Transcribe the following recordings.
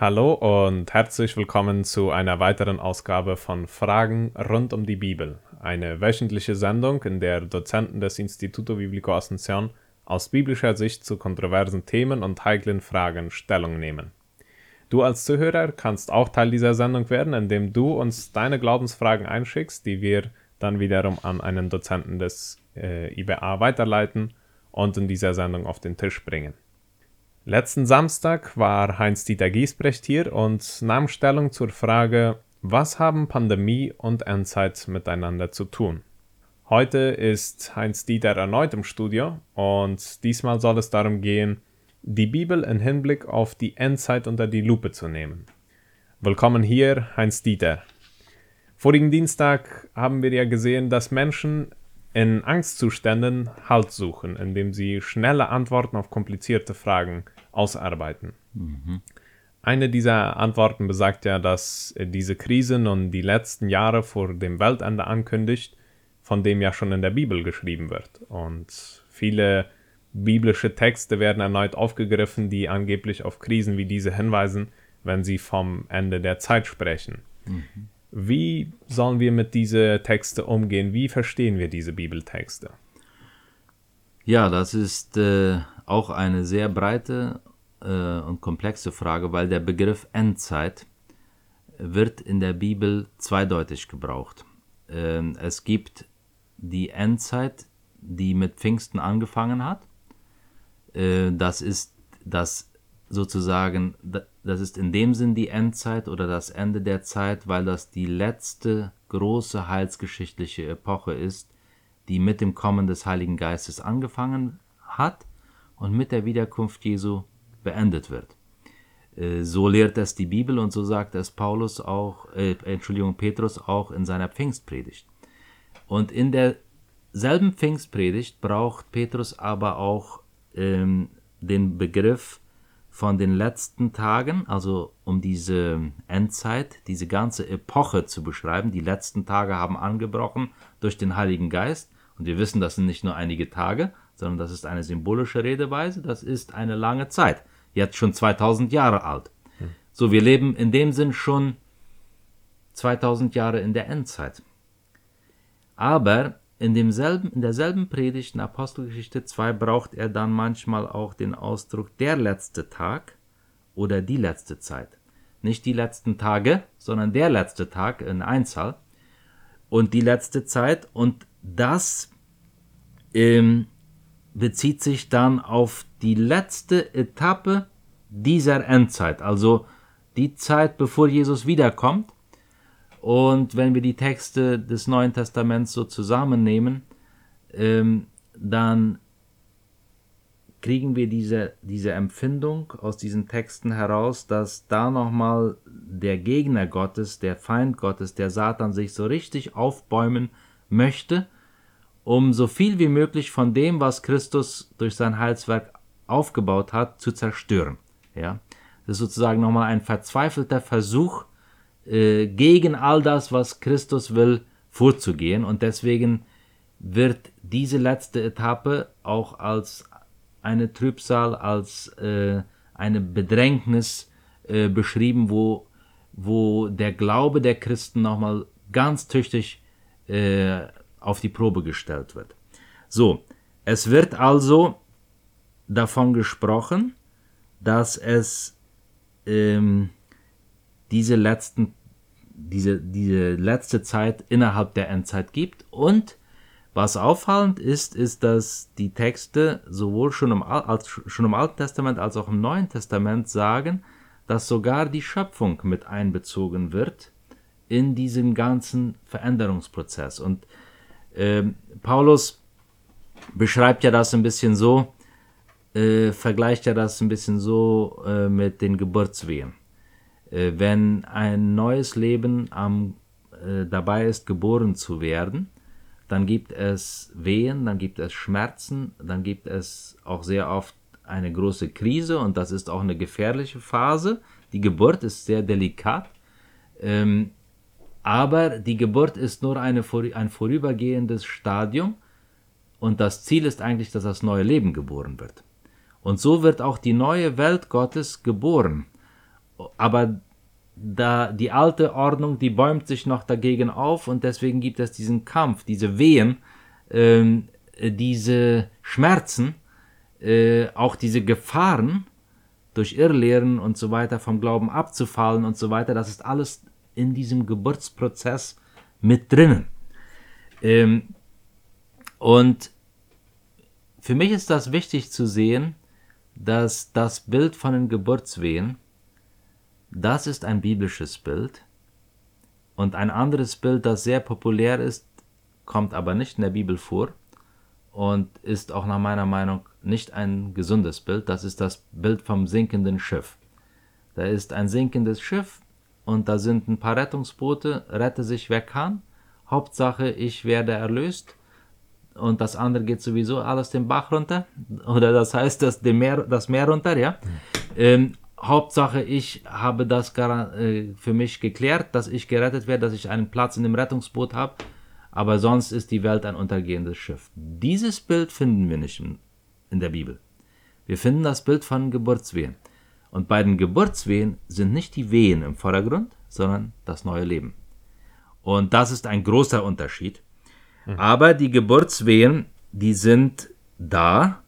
Hallo und herzlich willkommen zu einer weiteren Ausgabe von Fragen rund um die Bibel, eine wöchentliche Sendung, in der Dozenten des Instituto Biblico Asunción aus biblischer Sicht zu kontroversen Themen und heiklen Fragen Stellung nehmen. Du als Zuhörer kannst auch Teil dieser Sendung werden, indem du uns deine Glaubensfragen einschickst, die wir dann wiederum an einen Dozenten des äh, IBA weiterleiten und in dieser Sendung auf den Tisch bringen. Letzten Samstag war Heinz-Dieter Giesbrecht hier und nahm Stellung zur Frage, was haben Pandemie und Endzeit miteinander zu tun? Heute ist Heinz-Dieter erneut im Studio und diesmal soll es darum gehen, die Bibel im Hinblick auf die Endzeit unter die Lupe zu nehmen. Willkommen hier, Heinz-Dieter. Vorigen Dienstag haben wir ja gesehen, dass Menschen in Angstzuständen Halt suchen, indem sie schnelle Antworten auf komplizierte Fragen ausarbeiten. Mhm. Eine dieser Antworten besagt ja, dass diese Krise nun die letzten Jahre vor dem Weltende ankündigt, von dem ja schon in der Bibel geschrieben wird. Und viele biblische Texte werden erneut aufgegriffen, die angeblich auf Krisen wie diese hinweisen, wenn sie vom Ende der Zeit sprechen. Mhm. Wie sollen wir mit diesen Texten umgehen? Wie verstehen wir diese Bibeltexte? Ja, das ist äh, auch eine sehr breite äh, und komplexe Frage, weil der Begriff Endzeit wird in der Bibel zweideutig gebraucht. Ähm, es gibt die Endzeit, die mit Pfingsten angefangen hat. Äh, das ist das sozusagen, das ist in dem Sinn die Endzeit oder das Ende der Zeit, weil das die letzte große heilsgeschichtliche Epoche ist, die mit dem Kommen des Heiligen Geistes angefangen hat und mit der Wiederkunft Jesu beendet wird. Äh, so lehrt es die Bibel und so sagt es Paulus auch, äh, Entschuldigung, Petrus auch in seiner Pfingstpredigt. Und in derselben Pfingstpredigt braucht Petrus aber auch ähm, den Begriff von den letzten Tagen, also um diese Endzeit, diese ganze Epoche zu beschreiben. Die letzten Tage haben angebrochen durch den Heiligen Geist. Und wir wissen, das sind nicht nur einige Tage, sondern das ist eine symbolische Redeweise, das ist eine lange Zeit, jetzt schon 2000 Jahre alt. So, wir leben in dem Sinn schon 2000 Jahre in der Endzeit. Aber in, demselben, in derselben Predigt in Apostelgeschichte 2 braucht er dann manchmal auch den Ausdruck der letzte Tag oder die letzte Zeit. Nicht die letzten Tage, sondern der letzte Tag in Einzahl und die letzte Zeit. Und das ähm, bezieht sich dann auf die letzte Etappe dieser Endzeit, also die Zeit, bevor Jesus wiederkommt. Und wenn wir die Texte des Neuen Testaments so zusammennehmen, ähm, dann kriegen wir diese, diese Empfindung aus diesen Texten heraus, dass da nochmal der Gegner Gottes, der Feind Gottes, der Satan sich so richtig aufbäumen möchte um so viel wie möglich von dem, was Christus durch sein Heilswerk aufgebaut hat, zu zerstören. Ja? Das ist sozusagen nochmal ein verzweifelter Versuch, äh, gegen all das, was Christus will, vorzugehen. Und deswegen wird diese letzte Etappe auch als eine Trübsal, als äh, eine Bedrängnis äh, beschrieben, wo, wo der Glaube der Christen nochmal ganz tüchtig äh, auf die Probe gestellt wird. So, es wird also davon gesprochen, dass es ähm, diese letzten diese, diese letzte Zeit innerhalb der Endzeit gibt. Und was auffallend ist, ist, dass die Texte sowohl schon im, als, schon im Alten Testament als auch im Neuen Testament sagen, dass sogar die Schöpfung mit einbezogen wird in diesen ganzen Veränderungsprozess. Und ähm, Paulus beschreibt ja das ein bisschen so, äh, vergleicht ja das ein bisschen so äh, mit den Geburtswehen. Äh, wenn ein neues Leben am, äh, dabei ist, geboren zu werden, dann gibt es Wehen, dann gibt es Schmerzen, dann gibt es auch sehr oft eine große Krise und das ist auch eine gefährliche Phase. Die Geburt ist sehr delikat. Ähm, aber die Geburt ist nur eine, ein vorübergehendes Stadium und das Ziel ist eigentlich, dass das neue Leben geboren wird. Und so wird auch die neue Welt Gottes geboren. aber da die alte Ordnung, die bäumt sich noch dagegen auf und deswegen gibt es diesen Kampf, diese Wehen, ähm, diese Schmerzen, äh, auch diese Gefahren durch Irrlehren und so weiter vom Glauben abzufallen und so weiter, das ist alles in diesem Geburtsprozess mit drinnen. Ähm, und für mich ist das wichtig zu sehen, dass das Bild von den Geburtswehen, das ist ein biblisches Bild. Und ein anderes Bild, das sehr populär ist, kommt aber nicht in der Bibel vor und ist auch nach meiner Meinung nicht ein gesundes Bild. Das ist das Bild vom sinkenden Schiff. Da ist ein sinkendes Schiff und da sind ein paar Rettungsboote, rette sich wer kann. Hauptsache, ich werde erlöst und das andere geht sowieso alles den Bach runter. Oder das heißt, das, Meer, das Meer runter, ja. Ähm, Hauptsache, ich habe das äh, für mich geklärt, dass ich gerettet werde, dass ich einen Platz in dem Rettungsboot habe. Aber sonst ist die Welt ein untergehendes Schiff. Dieses Bild finden wir nicht in der Bibel. Wir finden das Bild von Geburtswehen. Und bei den Geburtswehen sind nicht die Wehen im Vordergrund, sondern das neue Leben. Und das ist ein großer Unterschied. Mhm. Aber die Geburtswehen, die sind da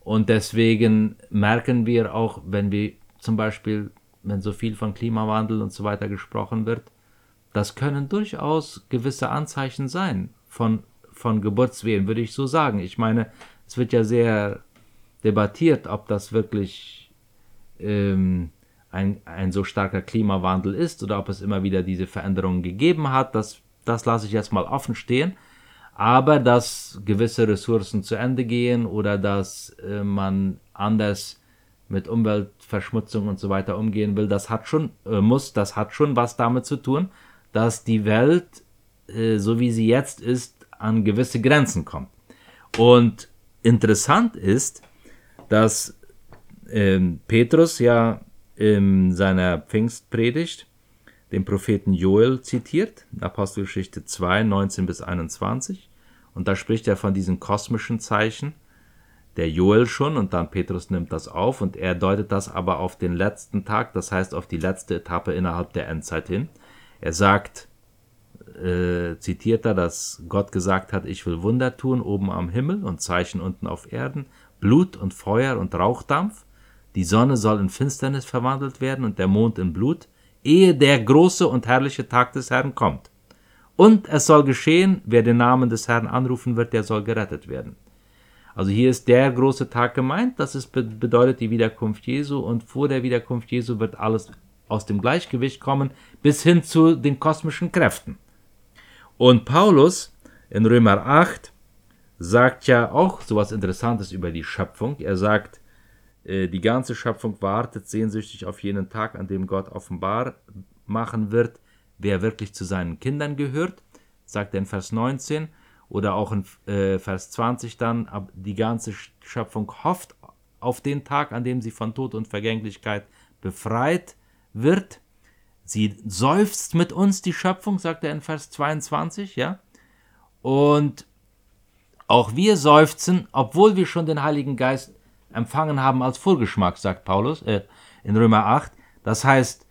und deswegen merken wir auch, wenn wir zum Beispiel, wenn so viel von Klimawandel und so weiter gesprochen wird, das können durchaus gewisse Anzeichen sein von, von Geburtswehen, würde ich so sagen. Ich meine, es wird ja sehr debattiert, ob das wirklich ähm, ein, ein so starker Klimawandel ist oder ob es immer wieder diese Veränderungen gegeben hat. Das, das lasse ich jetzt mal offen stehen aber dass gewisse Ressourcen zu Ende gehen oder dass äh, man anders mit Umweltverschmutzung und so weiter umgehen will, das hat schon, äh, muss, das hat schon was damit zu tun, dass die Welt, äh, so wie sie jetzt ist, an gewisse Grenzen kommt. Und interessant ist, dass ähm, Petrus ja in seiner Pfingstpredigt den Propheten Joel zitiert, Apostelgeschichte 2, 19 bis 21. Und da spricht er von diesen kosmischen Zeichen, der Joel schon, und dann Petrus nimmt das auf und er deutet das aber auf den letzten Tag, das heißt auf die letzte Etappe innerhalb der Endzeit hin. Er sagt, äh, zitiert er, dass Gott gesagt hat, ich will Wunder tun oben am Himmel und Zeichen unten auf Erden, Blut und Feuer und Rauchdampf. Die Sonne soll in Finsternis verwandelt werden und der Mond in Blut, ehe der große und herrliche Tag des Herrn kommt. Und es soll geschehen, wer den Namen des Herrn anrufen wird, der soll gerettet werden. Also hier ist der große Tag gemeint, das ist, bedeutet die Wiederkunft Jesu und vor der Wiederkunft Jesu wird alles aus dem Gleichgewicht kommen, bis hin zu den kosmischen Kräften. Und Paulus in Römer 8 sagt ja auch so etwas Interessantes über die Schöpfung. Er sagt, die ganze Schöpfung wartet sehnsüchtig auf jenen Tag, an dem Gott offenbar machen wird, wer wirklich zu seinen Kindern gehört, sagt er in Vers 19 oder auch in äh, Vers 20 dann, die ganze Schöpfung hofft auf den Tag, an dem sie von Tod und Vergänglichkeit befreit wird. Sie seufzt mit uns, die Schöpfung, sagt er in Vers 22, ja. Und auch wir seufzen, obwohl wir schon den Heiligen Geist empfangen haben als Vorgeschmack, sagt Paulus äh, in Römer 8. Das heißt,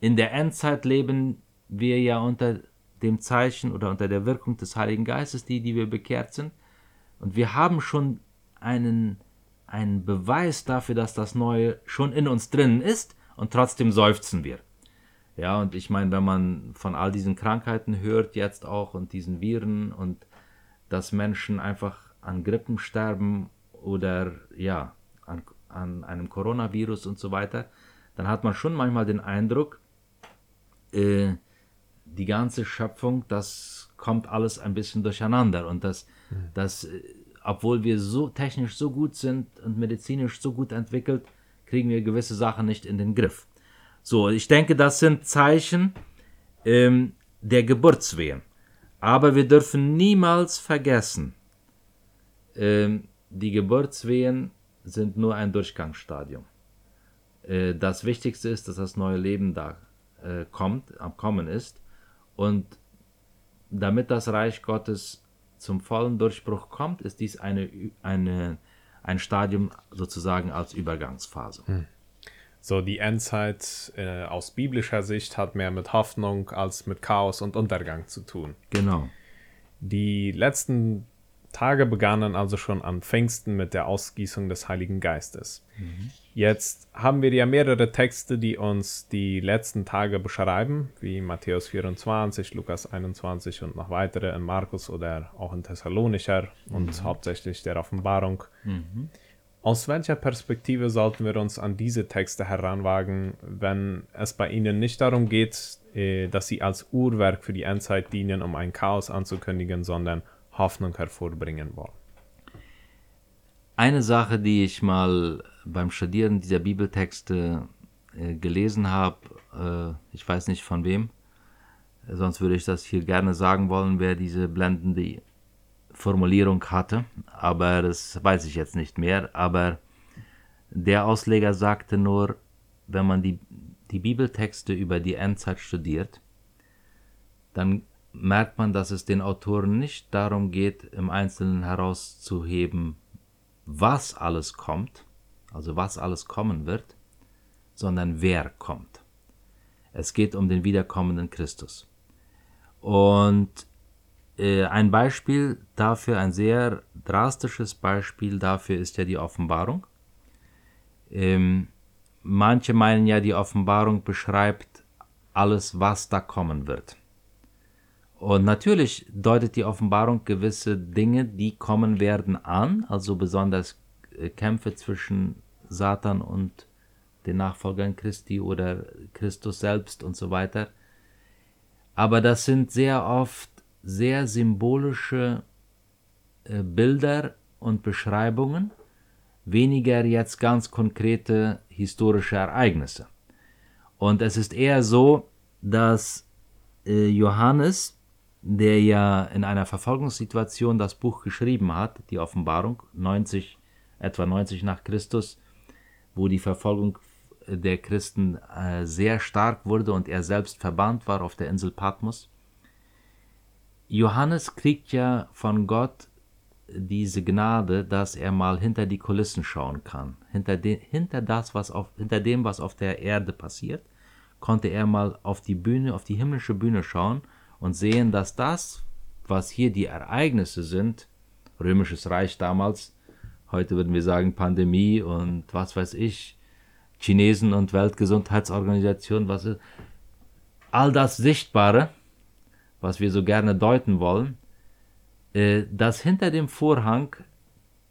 in der Endzeit leben wir ja unter dem Zeichen oder unter der Wirkung des Heiligen Geistes, die, die wir bekehrt sind. Und wir haben schon einen, einen Beweis dafür, dass das Neue schon in uns drinnen ist und trotzdem seufzen wir. Ja, und ich meine, wenn man von all diesen Krankheiten hört jetzt auch und diesen Viren und dass Menschen einfach an Grippen sterben oder ja, an, an einem Coronavirus und so weiter, dann hat man schon manchmal den Eindruck, äh, die ganze Schöpfung, das kommt alles ein bisschen durcheinander und das, mhm. das, äh, obwohl wir so technisch so gut sind und medizinisch so gut entwickelt, kriegen wir gewisse Sachen nicht in den Griff. So, ich denke, das sind Zeichen ähm, der Geburtswehen. Aber wir dürfen niemals vergessen, ähm, die Geburtswehen sind nur ein Durchgangsstadium. Äh, das Wichtigste ist, dass das neue Leben da äh, kommt, am Kommen ist. Und damit das Reich Gottes zum vollen Durchbruch kommt, ist dies eine, eine, ein Stadium sozusagen als Übergangsphase. Hm. So die Endzeit äh, aus biblischer Sicht hat mehr mit Hoffnung als mit Chaos und Untergang zu tun. Genau. Die letzten Tage begannen also schon an Pfingsten mit der Ausgießung des Heiligen Geistes. Mhm. Jetzt haben wir ja mehrere Texte, die uns die letzten Tage beschreiben, wie Matthäus 24, Lukas 21 und noch weitere in Markus oder auch in Thessalonicher mhm. und hauptsächlich der Offenbarung. Mhm. Aus welcher Perspektive sollten wir uns an diese Texte heranwagen, wenn es bei ihnen nicht darum geht, äh, dass sie als Uhrwerk für die Endzeit dienen, um ein Chaos anzukündigen, sondern Hoffnung hervorbringen wollen? Eine Sache, die ich mal beim Studieren dieser Bibeltexte äh, gelesen habe, äh, ich weiß nicht von wem, sonst würde ich das hier gerne sagen wollen, wer diese blendende Formulierung hatte, aber das weiß ich jetzt nicht mehr. Aber der Ausleger sagte nur, wenn man die, die Bibeltexte über die Endzeit studiert, dann merkt man, dass es den Autoren nicht darum geht, im Einzelnen herauszuheben, was alles kommt, also was alles kommen wird, sondern wer kommt. Es geht um den wiederkommenden Christus. Und äh, ein Beispiel dafür, ein sehr drastisches Beispiel dafür ist ja die Offenbarung. Ähm, manche meinen ja, die Offenbarung beschreibt alles, was da kommen wird. Und natürlich deutet die Offenbarung gewisse Dinge, die kommen werden, an, also besonders äh, Kämpfe zwischen Satan und den Nachfolgern Christi oder Christus selbst und so weiter. Aber das sind sehr oft sehr symbolische äh, Bilder und Beschreibungen, weniger jetzt ganz konkrete historische Ereignisse. Und es ist eher so, dass äh, Johannes, der ja in einer Verfolgungssituation das Buch geschrieben hat, die Offenbarung, 90, etwa 90 nach Christus, wo die Verfolgung der Christen äh, sehr stark wurde und er selbst verbannt war auf der Insel Patmos, Johannes kriegt ja von Gott diese Gnade, dass er mal hinter die Kulissen schauen kann. Hinter, de, hinter, das, was auf, hinter dem, was auf der Erde passiert, konnte er mal auf die Bühne, auf die himmlische Bühne schauen und sehen, dass das, was hier die Ereignisse sind, römisches Reich damals, heute würden wir sagen Pandemie und was weiß ich, Chinesen und Weltgesundheitsorganisation, was ist, all das Sichtbare, was wir so gerne deuten wollen, äh, dass hinter dem Vorhang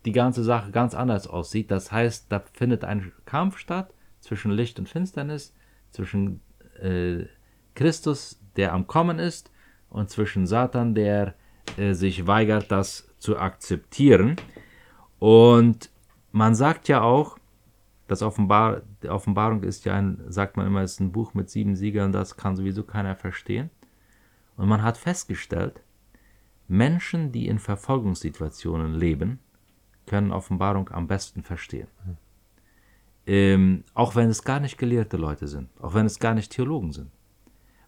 die ganze Sache ganz anders aussieht. Das heißt, da findet ein Kampf statt zwischen Licht und Finsternis, zwischen äh, Christus, der am Kommen ist, und zwischen Satan, der äh, sich weigert, das zu akzeptieren. Und man sagt ja auch, das Offenbar Offenbarung ist ja ein, sagt man immer, ist ein Buch mit sieben Siegeln, das kann sowieso keiner verstehen. Und man hat festgestellt, Menschen, die in Verfolgungssituationen leben, können Offenbarung am besten verstehen. Ähm, auch wenn es gar nicht gelehrte Leute sind, auch wenn es gar nicht Theologen sind.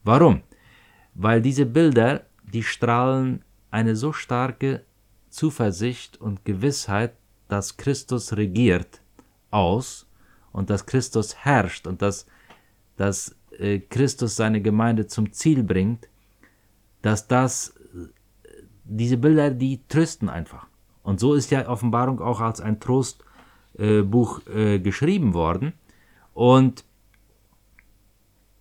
Warum? Weil diese Bilder, die strahlen eine so starke Zuversicht und Gewissheit, dass Christus regiert, aus und dass Christus herrscht und dass, dass äh, Christus seine Gemeinde zum Ziel bringt, dass das, diese Bilder, die trösten einfach. Und so ist ja Offenbarung auch als ein Trostbuch äh, äh, geschrieben worden. Und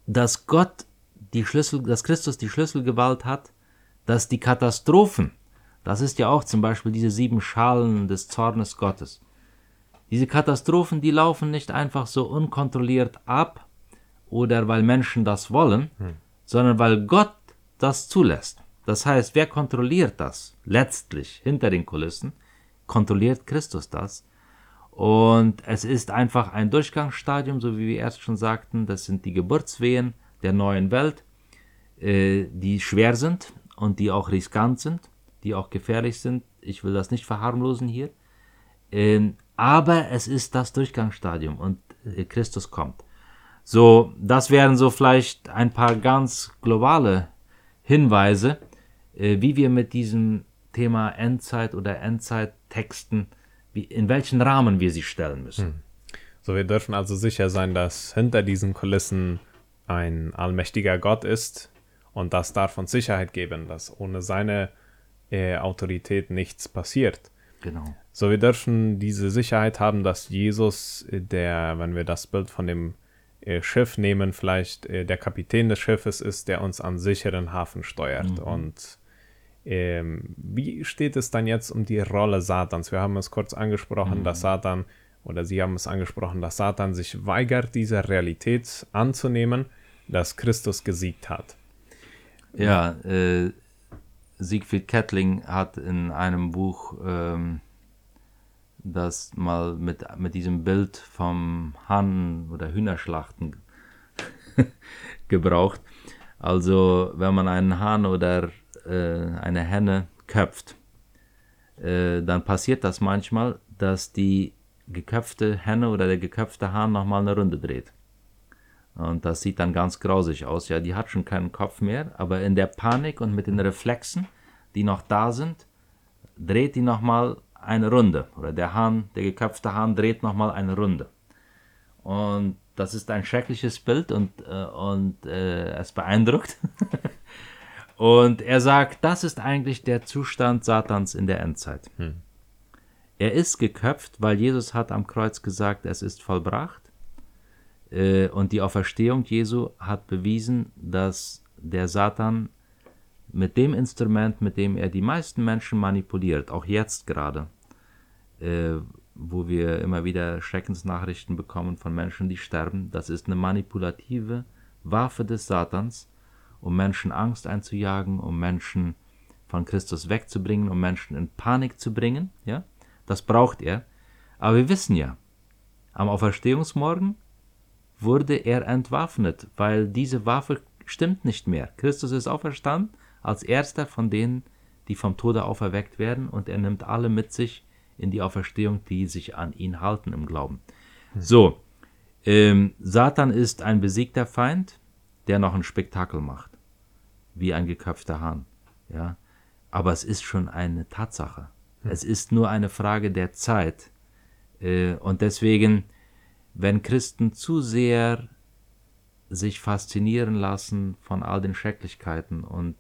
dass Gott die Schlüssel, dass Christus die Schlüsselgewalt hat, dass die Katastrophen, das ist ja auch zum Beispiel diese sieben Schalen des Zornes Gottes. Diese Katastrophen, die laufen nicht einfach so unkontrolliert ab oder weil Menschen das wollen, hm. sondern weil Gott das zulässt. Das heißt, wer kontrolliert das letztlich hinter den Kulissen? Kontrolliert Christus das. Und es ist einfach ein Durchgangsstadium, so wie wir erst schon sagten. Das sind die Geburtswehen der neuen Welt, äh, die schwer sind und die auch riskant sind, die auch gefährlich sind. Ich will das nicht verharmlosen hier. Ähm, aber es ist das Durchgangsstadium und äh, Christus kommt. So, das wären so vielleicht ein paar ganz globale Hinweise, äh, wie wir mit diesem Thema Endzeit oder Endzeittexten, in welchen Rahmen wir sie stellen müssen. Hm. So, wir dürfen also sicher sein, dass hinter diesen Kulissen ein allmächtiger Gott ist und das darf uns Sicherheit geben, dass ohne seine äh, Autorität nichts passiert. Genau. So, wir dürfen diese Sicherheit haben, dass Jesus, äh, der, wenn wir das Bild von dem äh, Schiff nehmen, vielleicht äh, der Kapitän des Schiffes ist, der uns an sicheren Hafen steuert. Mhm. Und ähm, wie steht es dann jetzt um die Rolle Satans? Wir haben es kurz angesprochen, Mhm. dass Satan, oder Sie haben es angesprochen, dass Satan sich weigert, diese Realität anzunehmen, dass Christus gesiegt hat. Ja, äh, Siegfried Kettling hat in einem Buch ähm, das mal mit, mit diesem Bild vom Hahn- oder Hühnerschlachten gebraucht. Also wenn man einen Hahn oder äh, eine Henne köpft, äh, dann passiert das manchmal, dass die geköpfte Henne oder der geköpfte Hahn nochmal eine Runde dreht. Und das sieht dann ganz grausig aus. Ja, die hat schon keinen Kopf mehr, aber in der Panik und mit den Reflexen, die noch da sind, dreht die nochmal eine Runde. Oder der Hahn, der geköpfte Hahn dreht nochmal eine Runde. Und das ist ein schreckliches Bild und, äh, und äh, es beeindruckt. und er sagt, das ist eigentlich der Zustand Satans in der Endzeit. Er ist geköpft, weil Jesus hat am Kreuz gesagt, es ist vollbracht. Äh, Und die Auferstehung Jesu hat bewiesen, dass der Satan mit dem Instrument, mit dem er die meisten Menschen manipuliert, auch jetzt gerade, äh, wo wir immer wieder Schreckensnachrichten bekommen von Menschen, die sterben, das ist eine manipulative Waffe des Satans, um Menschen Angst einzujagen, um Menschen von Christus wegzubringen, um Menschen in Panik zu bringen. Ja, das braucht er. Aber wir wissen ja, am Auferstehungsmorgen wurde er entwaffnet, weil diese Waffe stimmt nicht mehr. Christus ist auferstanden als erster von denen, die vom Tode auferweckt werden, und er nimmt alle mit sich in die Auferstehung, die sich an ihn halten im Glauben. So, ähm, Satan ist ein besiegter Feind, der noch ein Spektakel macht, wie ein geköpfter Hahn. Ja, aber es ist schon eine Tatsache. Es ist nur eine Frage der Zeit. Äh, und deswegen, wenn Christen zu sehr sich faszinieren lassen von all den Schrecklichkeiten und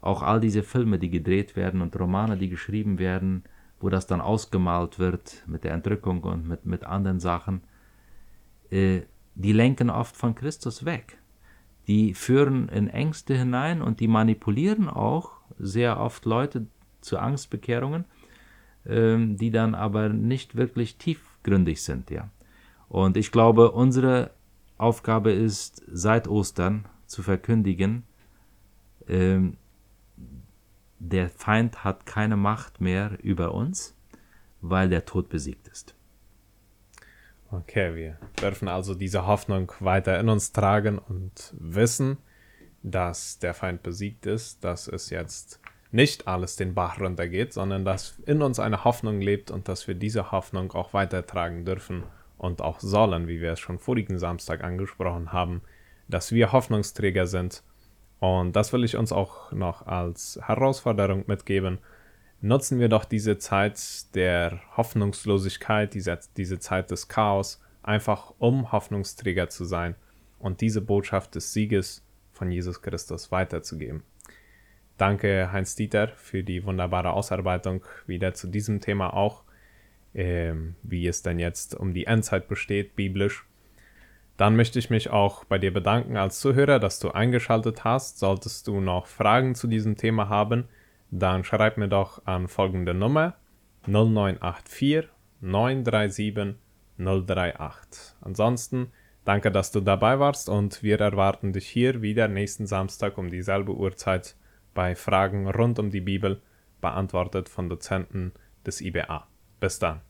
auch all diese Filme, die gedreht werden und Romane, die geschrieben werden, wo das dann ausgemalt wird mit der Entrückung und mit, mit anderen Sachen, äh, die lenken oft von Christus weg. Die führen in Ängste hinein und die manipulieren auch sehr oft Leute zu Angstbekehrungen, ähm, die dann aber nicht wirklich tiefgründig sind, ja. Und ich glaube, unsere Aufgabe ist, seit Ostern zu verkündigen, ähm, der Feind hat keine Macht mehr über uns, weil der Tod besiegt ist. Okay, wir dürfen also diese Hoffnung weiter in uns tragen und wissen, dass der Feind besiegt ist, dass es jetzt nicht alles den Bach runtergeht, sondern dass in uns eine Hoffnung lebt und dass wir diese Hoffnung auch weitertragen dürfen und auch sollen, wie wir es schon vorigen Samstag angesprochen haben, dass wir Hoffnungsträger sind. Und das will ich uns auch noch als Herausforderung mitgeben. Nutzen wir doch diese Zeit der Hoffnungslosigkeit, diese, diese Zeit des Chaos, einfach um Hoffnungsträger zu sein und diese Botschaft des Sieges von Jesus Christus weiterzugeben. Danke, Heinz Dieter, für die wunderbare Ausarbeitung wieder zu diesem Thema auch, ähm, wie es denn jetzt um die Endzeit besteht, biblisch. Dann möchte ich mich auch bei dir bedanken als Zuhörer, dass du eingeschaltet hast. Solltest du noch Fragen zu diesem Thema haben, dann schreib mir doch an folgende Nummer 0984 937 038. Ansonsten danke, dass du dabei warst und wir erwarten dich hier wieder nächsten Samstag um dieselbe Uhrzeit bei Fragen rund um die Bibel, beantwortet von Dozenten des IBA. Bis dann.